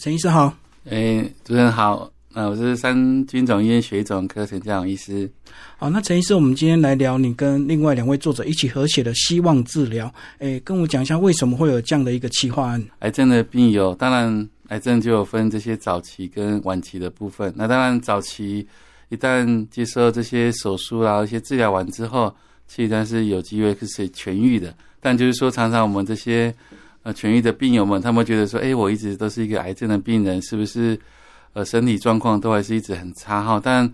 陈医师好，哎，主持人好，那我是三军总医院血液总科陈家勇医师。好，那陈医师，我们今天来聊你跟另外两位作者一起合写的《希望治疗》。哎，跟我讲一下为什么会有这样的一个企划案？癌症的病友，当然癌症就有分这些早期跟晚期的部分。那当然早期一旦接受这些手术啊一些治疗完之后，其实是有机会是痊愈的。但就是说，常常我们这些。呃，痊愈的病友们，他们觉得说，哎，我一直都是一个癌症的病人，是不是？呃，身体状况都还是一直很差哈。但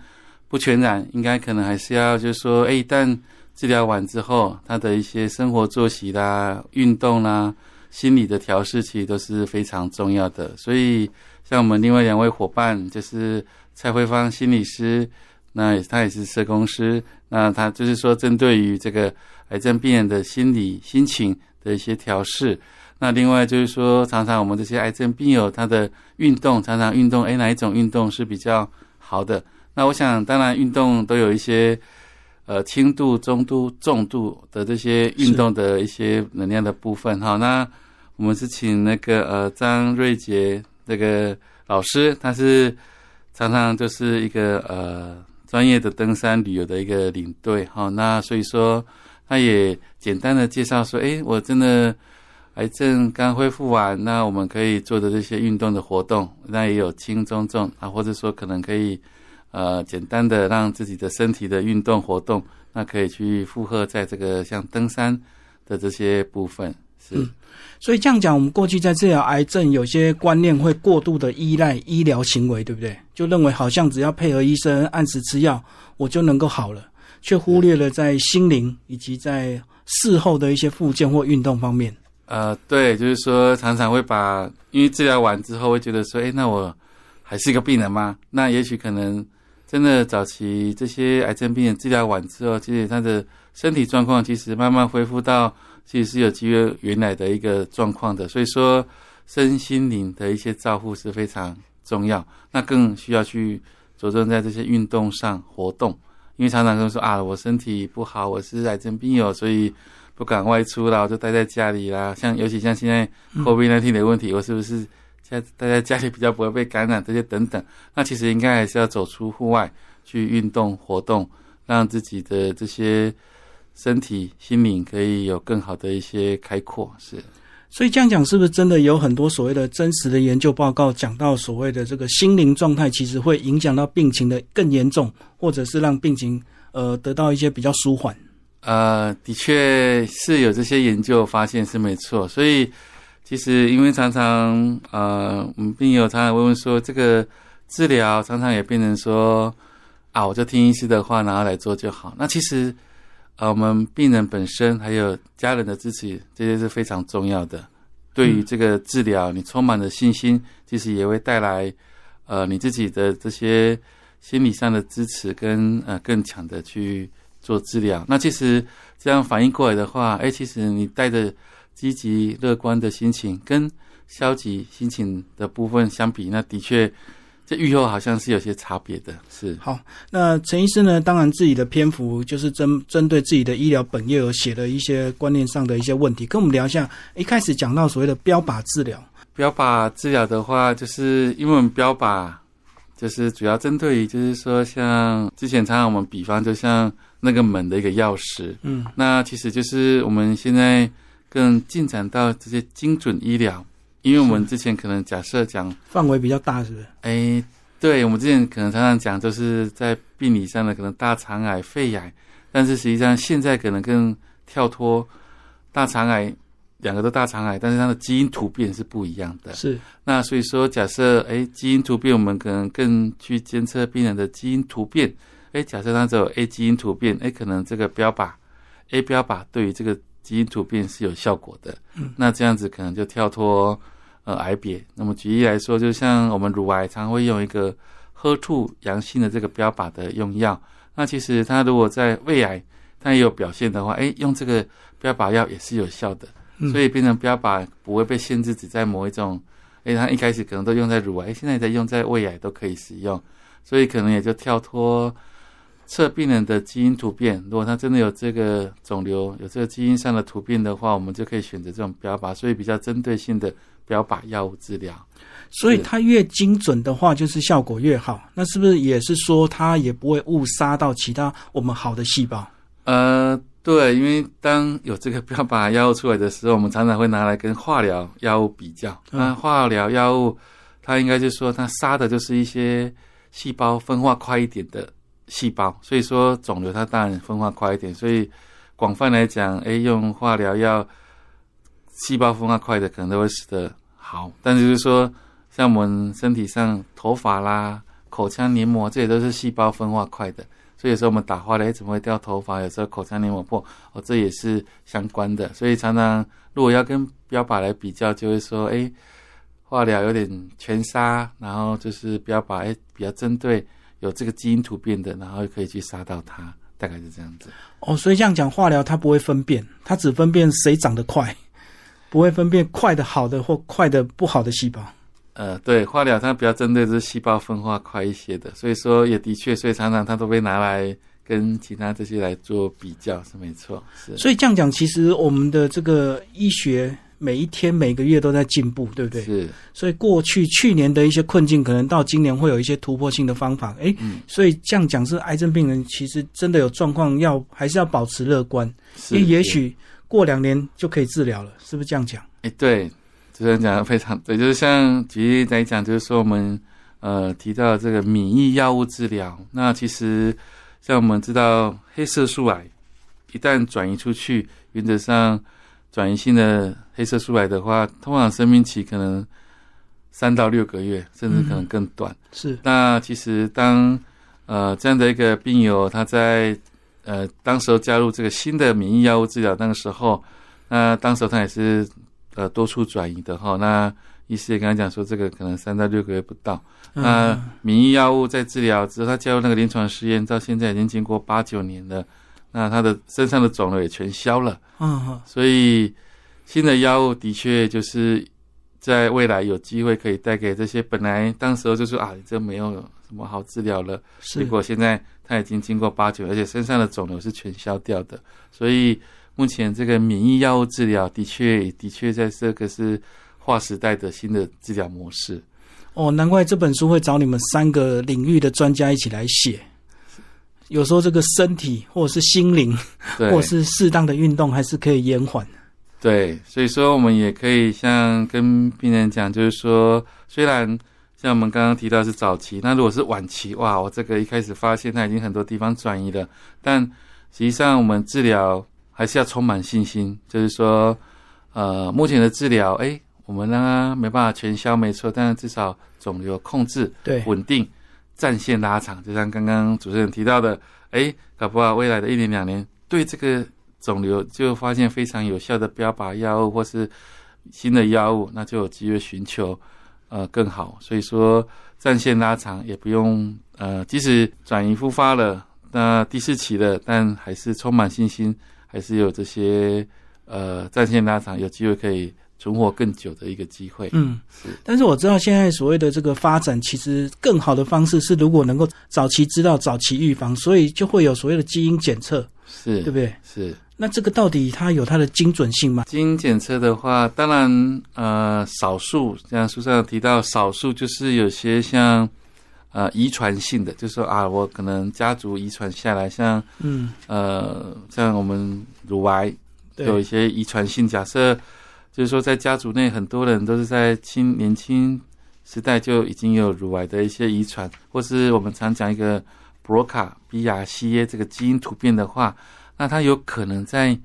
不全然，应该可能还是要，就是说，哎，一旦治疗完之后，他的一些生活作息啦、运动啦、心理的调试，其实都是非常重要的。所以，像我们另外两位伙伴，就是蔡慧芳心理师，那他也是社工师，那他就是说，针对于这个癌症病人的心理、心情的一些调试。那另外就是说，常常我们这些癌症病友，他的运动常常运动，哎，哪一种运动是比较好的？那我想，当然运动都有一些，呃，轻度、中度、重度的这些运动的一些能量的部分。哈，那我们是请那个呃张瑞杰这个老师，他是常常就是一个呃专业的登山旅游的一个领队。哈，那所以说，他也简单的介绍说，哎，我真的。癌症刚恢复完，那我们可以做的这些运动的活动，那也有轻中重啊，或者说可能可以，呃，简单的让自己的身体的运动活动，那可以去负荷在这个像登山的这些部分。是，所以这样讲，我们过去在治疗癌症，有些观念会过度的依赖医疗行为，对不对？就认为好像只要配合医生按时吃药，我就能够好了，却忽略了在心灵以及在事后的一些复健或运动方面。呃，对，就是说常常会把，因为治疗完之后会觉得说，哎，那我还是一个病人吗？那也许可能真的早期这些癌症病人治疗完之后，其实他的身体状况其实慢慢恢复到，其实是有机会原来的一个状况的。所以说，身心灵的一些照护是非常重要，那更需要去着重在这些运动上活动，因为常常跟说啊，我身体不好，我是癌症病友，所以。不敢外出啦，我就待在家里啦。像尤其像现在 COVID-19 的问题，我是不是现在待在家里比较不会被感染？这些等等，那其实应该还是要走出户外去运动活动，让自己的这些身体、心灵可以有更好的一些开阔。是，所以这样讲，是不是真的有很多所谓的真实的研究报告讲到所谓的这个心灵状态，其实会影响到病情的更严重，或者是让病情呃得到一些比较舒缓？呃，的确是有这些研究发现是没错，所以其实因为常常呃，我们病友常常问问说，这个治疗常常也变成说啊，我就听医师的话，然后来做就好。那其实呃，我们病人本身还有家人的支持，这些是非常重要的。对于这个治疗，你充满了信心，其实也会带来呃你自己的这些心理上的支持跟呃更强的去。做治疗，那其实这样反应过来的话，哎，其实你带着积极乐观的心情，跟消极心情的部分相比，那的确这愈后好像是有些差别的。是好，那陈医生呢？当然自己的篇幅就是针针对自己的医疗本业而写的一些观念上的一些问题，跟我们聊一下。一开始讲到所谓的标靶治疗，标靶治疗的话，就是因为我们标靶就是主要针对于，就是说像之前常常我们比方就像。那个门的一个钥匙，嗯，那其实就是我们现在更进展到这些精准医疗，因为我们之前可能假设讲范围比较大，是不是？哎，对，我们之前可能常常讲就是在病理上的可能大肠癌、肺癌，但是实际上现在可能更跳脱大肠癌，两个都大肠癌，但是它的基因突变是不一样的。是，那所以说假设哎基因突变，我们可能更去监测病人的基因突变。哎，假设它只有 A 基因突变，哎，可能这个标靶 A 标靶对于这个基因突变是有效果的。嗯，那这样子可能就跳脱呃癌别。那么举例来说，就像我们乳癌常会用一个 HER2 阳性的这个标靶的用药，那其实它如果在胃癌它也有表现的话，哎，用这个标靶药也是有效的。所以变成标靶不会被限制只在某一种，哎，它一开始可能都用在乳癌，现在在用在胃癌都可以使用，所以可能也就跳脱。测病人的基因突变，如果他真的有这个肿瘤，有这个基因上的突变的话，我们就可以选择这种标靶，所以比较针对性的标靶药物治疗。所以它越精准的话，就是效果越好。那是不是也是说它也不会误杀到其他我们好的细胞？呃，对，因为当有这个标靶药物出来的时候，我们常常会拿来跟化疗药物比较。那化疗药物，它应该就是说它杀的就是一些细胞分化快一点的细胞，所以说肿瘤它当然分化快一点。所以广泛来讲，哎，用化疗药，细胞分化快的可能都会死得好。但就是说，像我们身体上头发啦、口腔黏膜，这些都是细胞分化快的。所以有时候我们打化疗怎么会掉头发？有时候口腔黏膜破，哦，这也是相关的。所以常常如果要跟标靶来比较，就会说，哎，化疗有点全杀，然后就是标靶，哎，比较针对有这个基因突变的，然后可以去杀到它，大概是这样子。哦，所以这样讲，化疗它不会分辨，它只分辨谁长得快，不会分辨快的好的或快的不好的细胞。呃，对，化疗它比较针对是细胞分化快一些的，所以说也的确，所以常常它都被拿来跟其他这些来做比较，是没错。是，所以这样讲，其实我们的这个医学每一天、每个月都在进步，对不对？是。所以过去去年的一些困境，可能到今年会有一些突破性的方法。哎，所以这样讲，是癌症病人其实真的有状况，要还是要保持乐观，因为也许过两年就可以治疗了，是不是这样讲？哎，对。主持人讲的非常对，就是像举例来讲，就是说我们呃提到这个免疫药物治疗，那其实像我们知道黑色素癌一旦转移出去，原则上转移性的黑色素癌的话，通常生命期可能三到六个月，甚至可能更短。是。那其实当呃这样的一个病友他在呃当时候加入这个新的免疫药物治疗那个时候，那当时候他也是。呃，多处转移的哈，那医师也跟他讲说，这个可能三到六个月不到。那免疫药物在治疗之后，他加入那个临床试验，到现在已经经过八九年了。那他的身上的肿瘤也全消了。嗯，所以新的药物的确就是在未来有机会可以带给这些本来当时候就说啊，这没有什么好治疗了。结果现在他已经经过八九，而且身上的肿瘤是全消掉的，所以。目前这个免疫药物治疗的确的确在这个是划时代的新的治疗模式。哦，难怪这本书会找你们三个领域的专家一起来写。有时候这个身体或者是心灵，或者是适当的运动，还是可以延缓。对，所以说我们也可以像跟病人讲，就是说，虽然像我们刚刚提到是早期，那如果是晚期，哇，我这个一开始发现它已经很多地方转移了，但实际上我们治疗。还是要充满信心，就是说，呃，目前的治疗，哎，我们呢没办法全消，没错，但是至少肿瘤控制对稳定，战线拉长，就像刚刚主持人提到的，哎，搞不好未来的一年两年，对这个肿瘤就发现非常有效的标靶药物或是新的药物，那就有机会寻求呃更好。所以说，战线拉长也不用呃，即使转移复发了，那第四期了，但还是充满信心。还是有这些呃战线拉长，有机会可以存活更久的一个机会。嗯，是。但是我知道现在所谓的这个发展，其实更好的方式是，如果能够早期知道、早期预防，所以就会有所谓的基因检测，是对不对？是。那这个到底它有它的精准性吗？基因检测的话，当然呃少数，像书上提到，少数就是有些像。呃，遗传性的，就是说啊，我可能家族遗传下来，像嗯呃，像我们乳癌有一些遗传性。假设就是说，在家族内很多人都是在青年轻时代就已经有乳癌的一些遗传，或是我们常讲一个 BRCA 这个基因突变的话，那它有可能在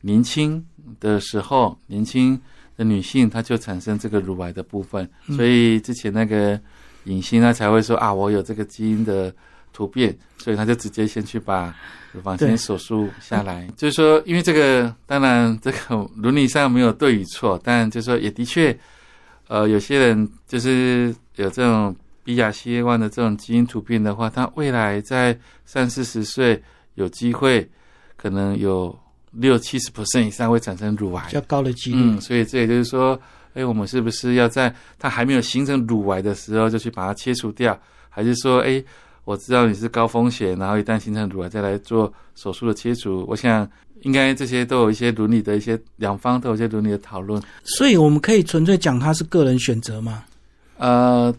年轻的时候，年轻的女性她就产生这个乳癌的部分。所以之前那个。影星她才会说啊，我有这个基因的突变，所以他就直接先去把乳房先手术下来。就是说，因为这个当然这个伦理上没有对与错，但就是说也的确，呃，有些人就是有这种 B 亚 C A one 的这种基因突变的话，他未来在三四十岁有机会，可能有六七十 percent 以上会产生乳癌，比较高的几率。嗯，所以这也就是说。哎，我们是不是要在它还没有形成乳癌的时候就去把它切除掉？还是说，哎，我知道你是高风险，然后一旦形成乳癌再来做手术的切除？我想应该这些都有一些伦理的一些两方都有一些伦理的讨论。所以我们可以纯粹讲它是个人选择吗？呃，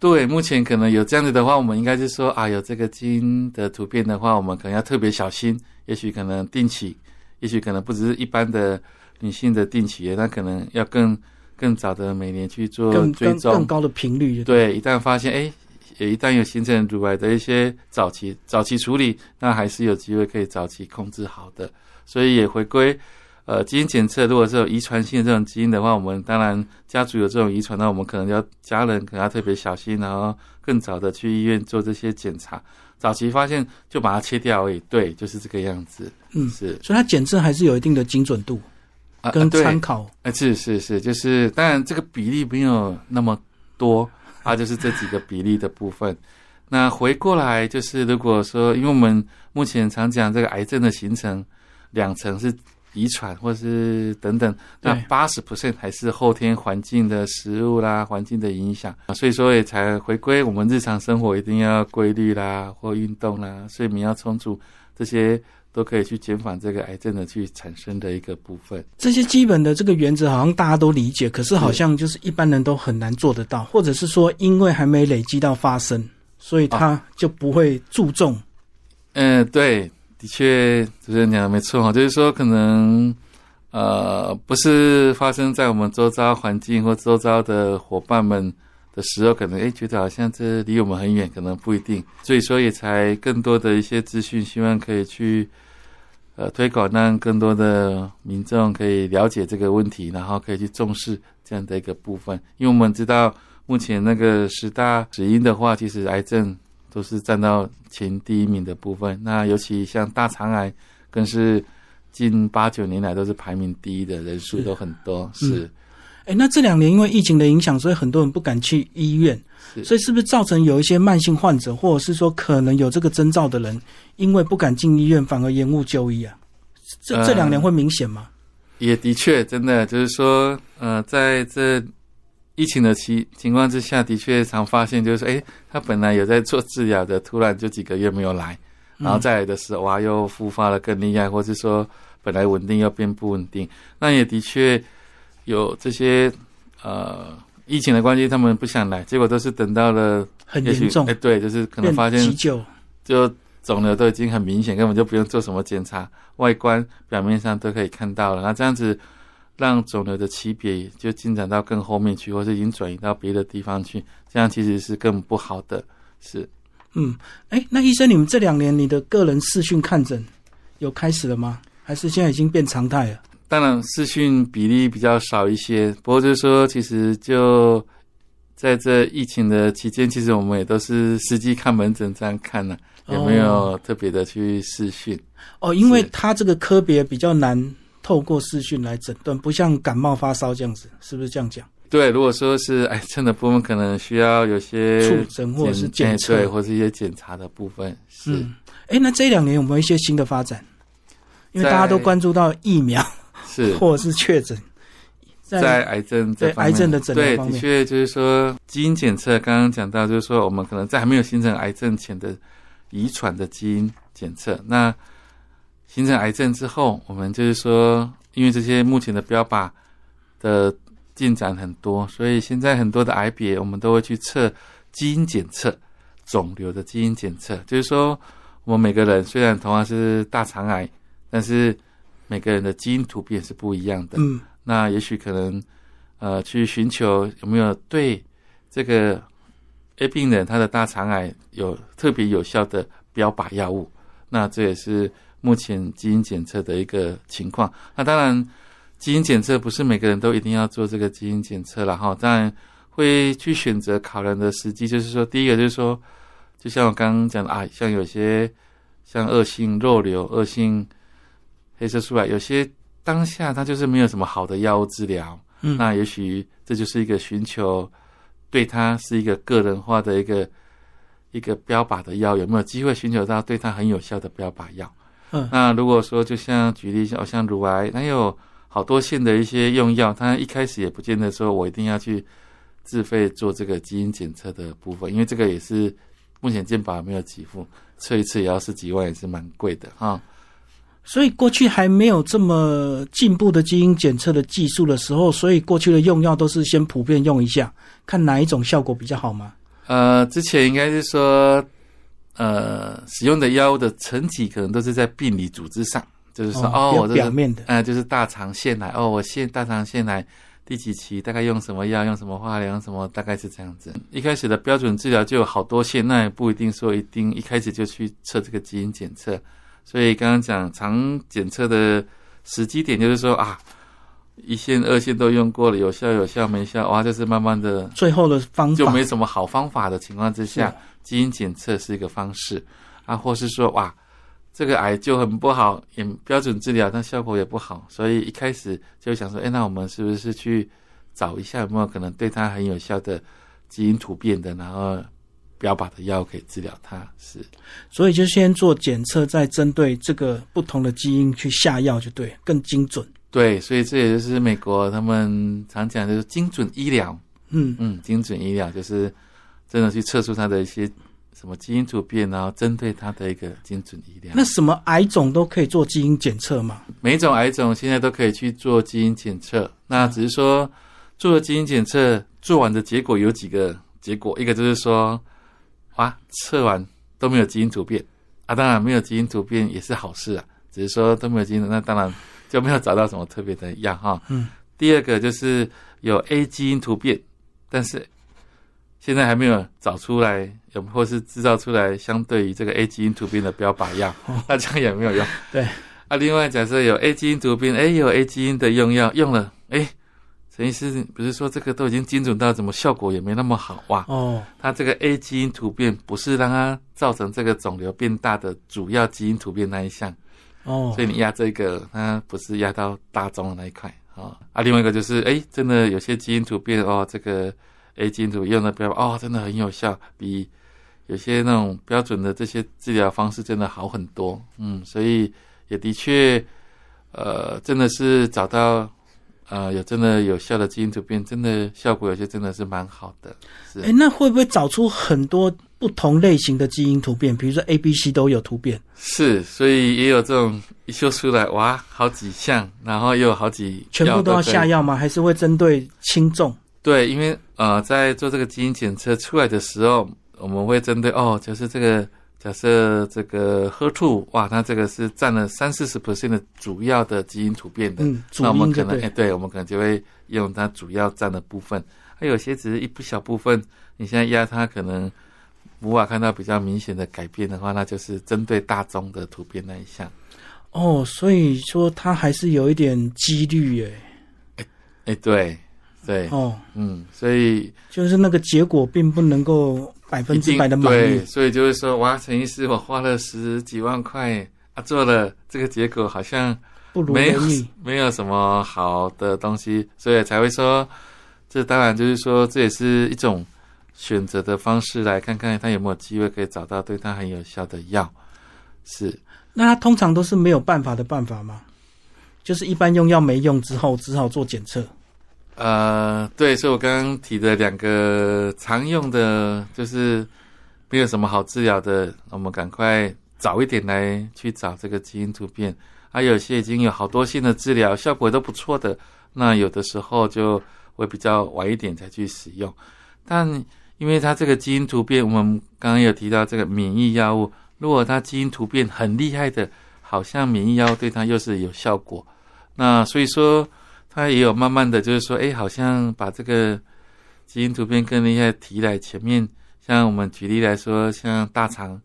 对，目前可能有这样子的话，我们应该是说啊，有这个基因的突变的话，我们可能要特别小心，也许可能定期，也许可能不只是一般的女性的定期，那可能要更更早的每年去做更追踪，更更高的频率，对，一旦发现，哎，也一旦有形成乳癌的一些早期早期处理，那还是有机会可以早期控制好的。所以也回归，呃，基因检测，如果是有遗传性的这种基因的话，我们当然家族有这种遗传，那我们可能要家人可能要特别小心，然后更早的去医院做这些检查，早期发现就把它切掉而已。对，就是这个样子。嗯，是所以它检测还是有一定的精准度跟参考。哎，是是是，就是当然这个比例没有那么多，啊，就是这几个比例的部分。那回过来就是，如果说，因为我们目前常讲这个癌症的形成，两成是遗传或是等等，那八十 percent 还是后天环境的食物啦、环境的影响，所以说也才回归我们日常生活一定要规律啦，或运动啦，睡眠要充足，这些都可以去减缓这个癌症的去产生的一个部分。这些基本的这个原则好像大家都理解，可是好像就是一般人都很难做得到，或者是说因为还没累积到发生，所以他就不会注重。嗯，对，的确，主持人讲的没错哈，就是说可能呃，不是发生在我们周遭环境或周遭的伙伴们的时候，可能诶觉得好像这离我们很远，可能不一定，所以说也才更多的一些资讯，希望可以去呃推广，让更多的民众可以了解这个问题，然后可以去重视这样的一个部分，因为我们知道目前那个十大死因的话，其实癌症都是占到前第一名的部分。那尤其像大肠癌，更是近八九年来都是排名第一的人数都很多。是，哎，那这两年因为疫情的影响，所以很多人不敢去医院，所以是不是造成有一些慢性患者，或者是说可能有这个征兆的人，因为不敢进医院，反而延误就医啊？这呃这两年会明显吗？也的确真的就是说，呃，在这疫情的情情况之下，的确常发现就是说，哎，他本来有在做治疗的，突然就几个月没有来，然后再来的时候，哇，又复发了更厉害，或是说本来稳定又变不稳定。那也的确有这些呃疫情的关系，他们不想来，结果都是等到了很严重哎，，对，就是可能变发现急救。就肿瘤都已经很明显，根本就不用做什么检查，外观表面上都可以看到了。那这样子让肿瘤的级别就进展到更后面去，或是已经转移到别的地方去，这样其实是更不好的。是嗯，哎，那医生，你们这两年你的个人视讯看诊有开始了吗？还是现在已经变常态了？当然视讯比例比较少一些，不过就是说，其实就在这疫情的期间，其实我们也都是实际看门诊这样看呢、有没有特别的去视讯？哦，因为是它这个科别比较难透过视讯来诊断，不像感冒发烧这样子，是不是这样讲？对，如果说是癌症的部分，可能需要有些触诊或者是检哎测对，或是一些检查的部分是。嗯，哎，那这两年有没有一些新的发展？因为大家都关注到疫苗是。或者是确诊，在癌症这对方面。癌症的诊疗对，的确就是说基因检测，刚刚讲到，就是说我们可能在还没有形成癌症前的遗传的基因检测，那形成癌症之后，我们就是说，因为这些目前的标靶的进展很多，所以现在很多的癌别我们都会去测基因检测，肿瘤的基因检测，就是说我们每个人虽然同样是大肠癌，但是每个人的基因突变是不一样的。嗯那也许可能呃去寻求有没有对这个 A 病人他的大肠癌有特别有效的标靶药物，那这也是目前基因检测的一个情况。那当然，基因检测不是每个人都一定要做这个基因检测了哈，当然会去选择考量的时机，就是说第一个就是说，就像我刚刚讲的啊，像有些像恶性肉瘤、恶性黑色素癌，有些当下它就是没有什么好的药物治疗，嗯，那也许这就是一个寻求对他是一个个人化的一个一个标靶的药，有没有机会寻求到对他很有效的标靶药？嗯那如果说就像举例像像乳癌，那有好多线的一些用药，它一开始也不见得说我一定要去自费做这个基因检测的部分，因为这个也是目前健保没有给付，测一次也要十几万，也是蛮贵的哈。所以过去还没有这么进步的基因检测的技术的时候，所以过去的用药都是先普遍用一下，看哪一种效果比较好吗？呃，之前应该是说，呃，使用的药物的层级可能都是在病理组织上，就是说，哦，我这个，表面的，呃，就是大肠腺癌，哦，我腺大肠腺癌第几期，大概用什么药，用什么化疗，用什么，大概是这样子。一开始的标准治疗就有好多线，那也不一定说一定一开始就去测这个基因检测。所以刚刚讲常检测的时机点，就是说啊，一线、二线都用过了，有效、有效，没效，哇，就是慢慢的最后的方法。就没什么好方法的情况之下，基因检测是一个方式啊，或是说哇，这个癌就很不好，也标准治疗，但效果也不好，所以一开始就想说，哎，那我们是不是去找一下有没有可能对它很有效的基因突变的，然后标靶的药可以治疗它？是所以就先做检测，再针对这个不同的基因去下药，就对，更精准。对，所以这也就是美国他们常讲的就是精准医疗，嗯，嗯，精准医疗就是真的去测出它的一些什么基因突变，然后针对它的一个精准医疗。那什么癌种都可以做基因检测吗？每一种癌种现在都可以去做基因检测，那只是说做了基因检测做完的结果有几个结果，一个就是说，哇，测完都没有基因突变啊，当然没有基因突变也是好事啊，只是说都没有基因，那当然就没有找到什么特别的药哈。嗯，第二个就是有 A 基因突变，但是现在还没有找出来，有或是制造出来相对于这个 A 基因突变的标靶药，那这样也没有用。对，啊，另外假设有 A 基因突变，哎，有 A 基因的用药用了，哎，陈医师不是说这个都已经精准到怎么效果也没那么好哇？哦，它这个 A 基因突变不是让它造成这个肿瘤变大的主要基因突变那一项，哦，所以你压这个，它不是压到大宗的那一块啊。啊，另外一个就是，哎，真的有些基因突变哦，这个 A 基因突变用的标哦，真的很有效，比有些那种标准的这些治疗方式真的好很多。嗯，所以也的确，呃，真的是找到呃有真的有效的基因突变，真的效果有些真的是蛮好的。是哎，那会不会找出很多不同类型的基因突变？比如说 A、B、C 都有突变。是，所以也有这种一秀出来，哇，好几项，然后又有好几全部都要下药吗？还是会针对轻重？对，因为呃，在做这个基因检测出来的时候，我们会针对哦，就是这个假设这个 HER2，哇，它这个是占了三四十 percent 的主要的基因突变的，嗯，那我们可能哎，对。我们可能就会用它主要占的部分，还有些只是一不小部分，你现在压它可能无法看到比较明显的改变的话，那就是针对大宗的突变那一项。哦，所以说它还是有一点几率耶。哎，对，对，哦，嗯，所以就是那个结果并不能够百分之百的满，意。所以就是说，哇，陈医师，我花了十几万块啊，做了这个结果好像不如没有。没有什么好的东西，所以才会说，这当然就是说，这也是一种选择的方式，来看看他有没有机会可以找到对他很有效的药。是，那他通常都是没有办法的办法吗？就是一般用药没用之后，只好做检测。呃，对，所以我刚刚提的两个常用的，就是没有什么好治疗的，我们赶快早一点来去找这个基因突变。还有些已经有好多新的治疗，效果都不错的，那有的时候就会比较晚一点才去使用。但因为它这个基因突变，我们刚刚有提到这个免疫药物，如果它基因突变很厉害的，好像免疫药对它又是有效果。那所以说。它也有慢慢的就是说，哎，好像把这个基因突变更厉害提来前面，像我们举例来说，像大肠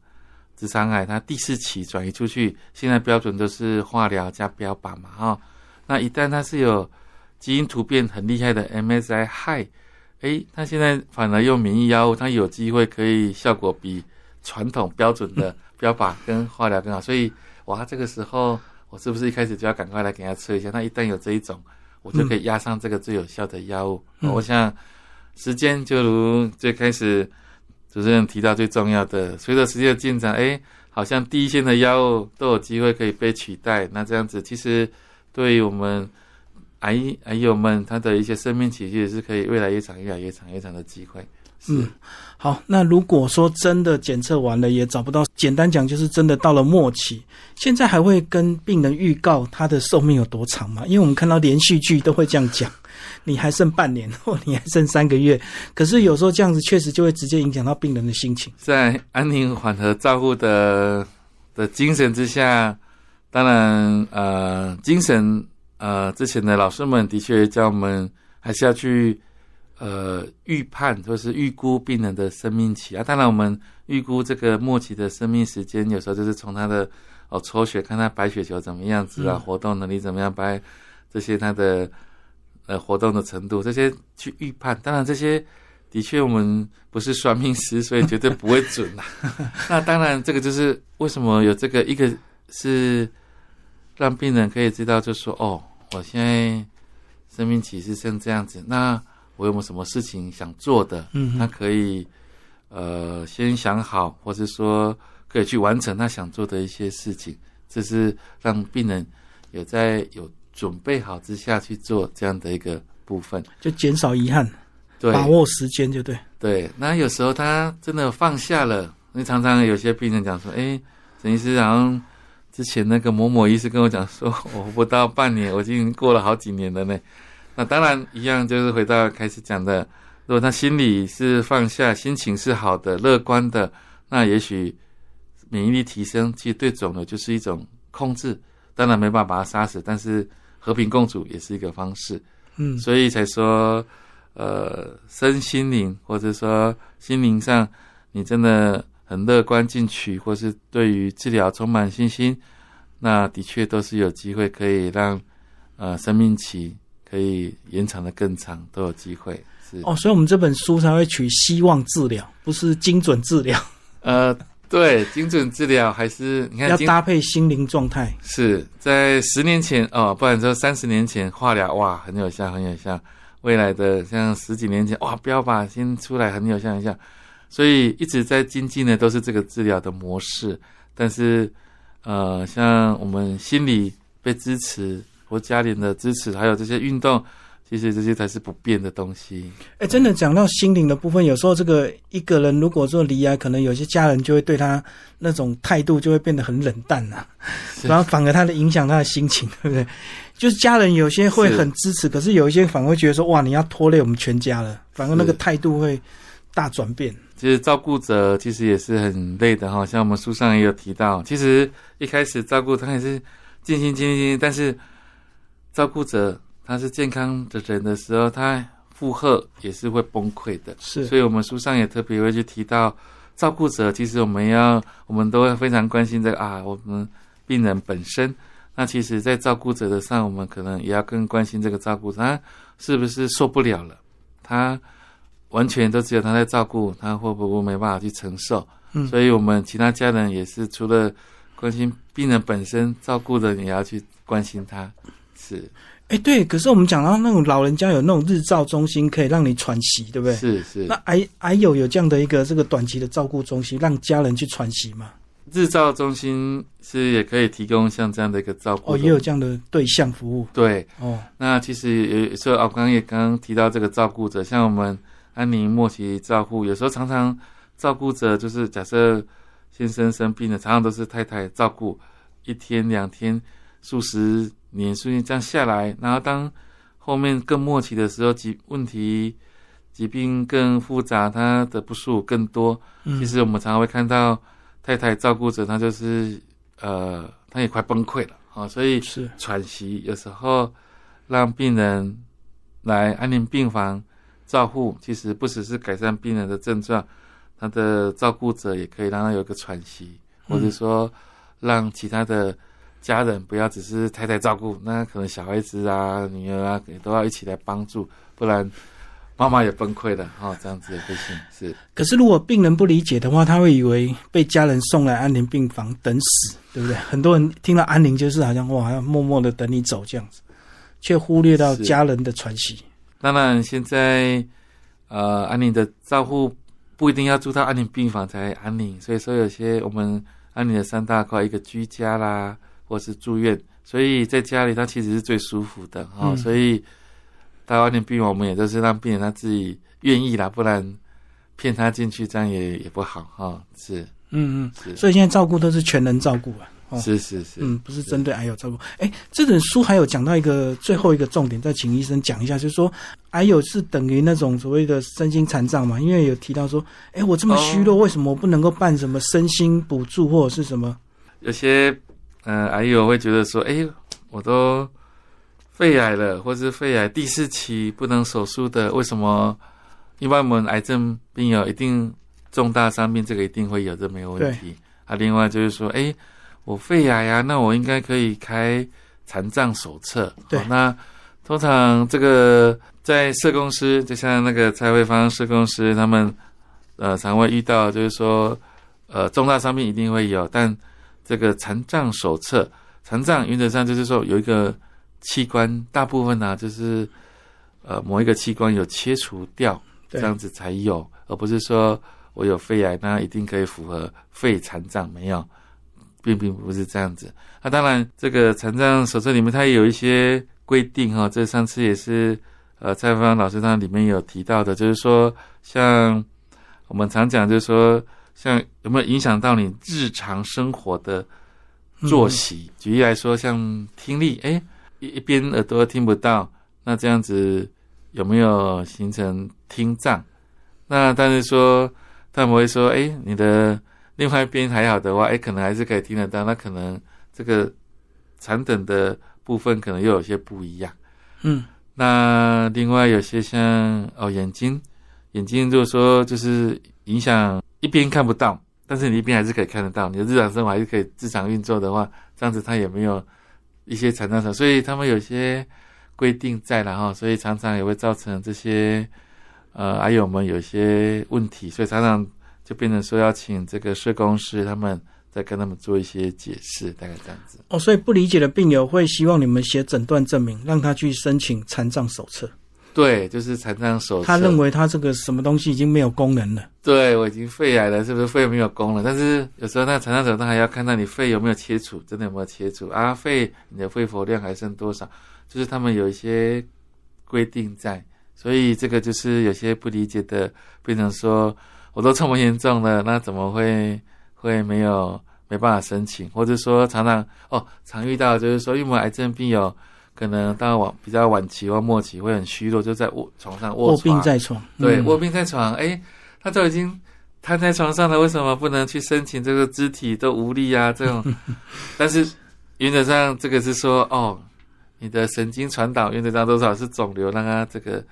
直肠癌，它第四期转移出去，现在标准都是化疗加标靶嘛，哈、那一旦它是有基因突变很厉害的 MSI high，哎，它现在反而用免疫药物，它有机会可以效果比传统标准的标靶跟化疗更好，所以哇，这个时候我是不是一开始就要赶快来给它测一下？那一旦有这一种。我就可以压上这个最有效的药物。嗯我想，时间就如最开始主持人提到最重要的，随着时间的进展，哎，好像第一线的药物都有机会可以被取代。那这样子，其实对于我们癌癌友们，他的一些生命期，其实是可以越来越长、越来越长、越长的机会。是，嗯，好，那如果说真的检测完了也找不到，简单讲就是真的到了末期，现在还会跟病人预告他的寿命有多长吗？因为我们看到连续剧都会这样讲，你还剩半年或你还剩三个月，可是有时候这样子确实就会直接影响到病人的心情。在安宁缓和照护的的精神之下，当然呃，精神呃，之前的老师们的确叫我们还是要去。呃，预判或是预估病人的生命期啊，当然我们预估这个末期的生命时间，有时候就是从他的哦抽血看他白血球怎么样子啊，活动能力怎么样，白这些他的呃活动的程度，这些去预判。当然这些的确我们不是算命师，所以绝对不会准啦。那当然这个就是为什么有这个一个是让病人可以知道，就说哦，我现在生命期是像这样子，那。我有没有什么事情想做的？嗯，他可以，呃，先想好，或者说可以去完成他想做的一些事情。这是让病人有在有准备好之下去做这样的一个部分，就减少遗憾，对，把握时间就对。对，那有时候他真的放下了，因为常常有些病人讲说：“哎，陈医师，好像之前那个某某医师跟我讲说，我不到半年，我已经过了好几年了呢。”那当然一样，就是回到开始讲的，如果他心里是放下，心情是好的、乐观的，那也许免疫力提升，其实对肿瘤就是一种控制。当然没办法把它杀死，但是和平共处也是一个方式。嗯，所以才说，呃，身心灵或者说心灵上，你真的很乐观进取，或是对于治疗充满信心，那的确都是有机会可以让呃生命期。可以延长的更长，都有机会是哦，所以我们这本书才会取希望治疗，不是精准治疗。呃，对，精准治疗还是你看要搭配心灵状态。是在十年前哦，不然说三十年前化疗哇很有效，很有效。未来的像十几年前哇标靶先出来很有效，很有效。所以一直在精进的都是这个治疗的模式，但是呃，像我们心理被支持。或家人的支持，还有这些运动，其实这些才是不变的东西。哎，真的讲到心灵的部分，有时候这个一个人如果说离啊，可能有些家人就会对他那种态度就会变得很冷淡呐，然后反而他的影响他的心情，对不对？就是家人有些会很支持，可是有一些反而会觉得说，哇，你要拖累我们全家了，反而那个态度会大转变。其实照顾者其实也是很累的哈，像我们书上也有提到，其实一开始照顾他也是尽心尽力，但是。照顾者他是健康的人的时候，他负荷也是会崩溃的。是，所以我们书上也特别会去提到，照顾者其实我们要，我们都会非常关心这个啊，我们病人本身。那其实，在照顾者的上，我们可能也要更关心这个照顾者，他是不是受不了了？他完全都只有他在照顾，他会不会没办法去承受？嗯，所以我们其他家人也是除了关心病人本身，照顾的也要去关心他。是，哎，对，可是我们讲到那种老人家有那种日照中心，可以让你喘息，对不对？是是。那还还有有这样的一个这个短期的照顾中心，让家人去喘息吗？日照中心是也可以提供像这样的一个照顾，哦，也有这样的对象服务。对，哦，那其实有时候我刚刚也刚刚提到这个照顾者，像我们安宁末期照护，有时候常常照顾者就是假设先生生病了，常常都是太太照顾，一天两天数十。年数这样下来，然后当后面更末期的时候，疾问题、疾病更复杂，他的不舒服更多。其实我们常常会看到太太照顾者，他就是呃，他也快崩溃了啊，所以是喘息。有时候让病人来安宁病房照护，其实不只是改善病人的症状，他的照顾者也可以让他有个喘息，或者说让其他的。家人不要只是太太照顾，那可能小孩子啊、女儿啊也都要一起来帮助，不然妈妈也崩溃了哈。这样子不行是。可是如果病人不理解的话，他会以为被家人送来安宁病房等死，对不对？很多人听到安宁就是好像哇，要默默的等你走这样子，却忽略到家人的喘息。当然，现在呃安宁的照护不一定要住到安宁病房才安宁，所以说有些我们安宁的三大块，一个居家啦。或是住院，所以在家里他其实是最舒服的哈。所以，大外面病房我们也都是让病人他自己愿意啦，不然骗他进去，这样也也不好哈。是嗯嗯，是所以现在照顾都是全人照顾啊。哦是是是，嗯，不是针对癌友照顾。哎，这本书还有讲到一个最后一个重点，再请医生讲一下，就是说癌友是等于那种所谓的身心残障嘛？因为有提到说，哎，我这么虚弱，为什么我不能够办什么身心补助或者是什么？有些呃癌友会觉得说，哎，我都肺癌了，或是肺癌第四期不能手术的，为什么？一般我们癌症病友一定重大伤病，这个一定会有，这没有问题。啊，另外就是说，哎，我肺癌呀，那我应该可以开残障手册。对哦那通常这个在社公司，就像那个蔡慧芳社公司，他们呃常会遇到，就是说，呃，重大伤病一定会有，但这个残障手册，残障原则上就是说有一个器官，大部分呢、就是呃某一个器官有切除掉，这对样子才有，而不是说我有肺癌，那一定可以符合肺残障，没有，并并不是这样子。那、当然，这个残障手册里面它也有一些规定哈、这上次也是呃蔡芳老师他里面有提到的，就是说像我们常讲，就是说像有没有影响到你日常生活的作息？举例来说，像听力，哎，一一边耳朵听不到，那这样子有没有形成听障？那但是说他们会说，哎，你的另外一边还好的话，哎，可能还是可以听得到，那可能这个残等的部分可能又有些不一样。嗯，那另外有些像哦眼睛，眼睛如果说就是影响一边看不到，但是你一边还是可以看得到，你的日常生活还是可以日常运作的话，这样子它也没有一些残障上，所以他们有些规定在了哈，所以常常也会造成这些呃癌友们有些问题，所以常常就变成说要请这个社工师他们再跟他们做一些解释，大概这样子。哦，所以不理解的病友会希望你们写诊断证明，让他去申请残障手册。对，就是残障手册。他认为他这个什么东西已经没有功能了。对我已经肺癌了，是不是肺没有功能？但是有时候那残障手册还要看到你肺有没有切除，真的有没有切除啊？肺你的肺活量还剩多少？就是他们有一些规定在，所以这个就是有些不理解的，变成说我都这么严重了，那怎么会会没有没办法申请？或者说常常哦常遇到就是说，因为癌症病友可能到晚比较晚期或末期会很虚弱，就在卧床上卧卧病在床，对，嗯。卧病在床，哎，他都已经瘫在床上了，为什么不能去申请这个肢体都无力啊？这种，但是原则上这个是说，哦，你的神经传导原则上多少是肿瘤让他这个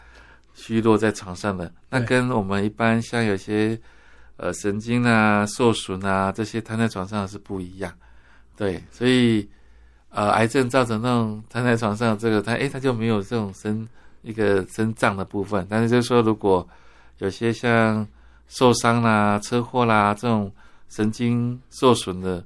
虚弱在床上的，那跟我们一般像有些呃神经啊受损啊这些瘫在床上是不一样，对，所以呃癌症造成那种瘫在床上这个他哎他就没有这种生一个生脏的部分，但是就是说如果有些像受伤啦、车祸啦这种神经受损的，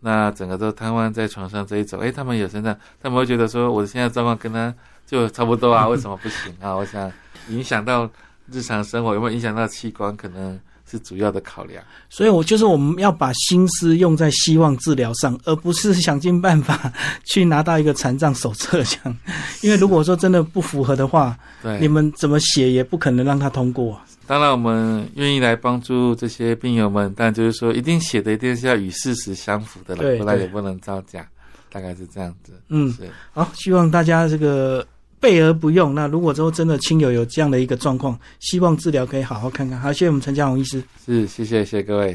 那整个都瘫痪在床上这一种，诶，他们有身上，他们会觉得说我现在状况跟他就差不多啊，为什么不行啊？我想影响到日常生活有没有影响到器官，可能是主要的考量。所以我就是我们要把心思用在希望治疗上，而不是想尽办法去拿到一个残障手册这样。因为如果说真的不符合的话，对，你们怎么写也不可能让他通过。当然，我们愿意来帮助这些病友们，但就是说，一定写的一定是要与事实相符的了，不然也不能造假，大概是这样子。嗯，是好，希望大家这个备而不用。那如果之后真的亲友有这样的一个状况，希望治疗可以好好看看。好，谢谢我们陈家宏医师。是，谢谢谢谢各位。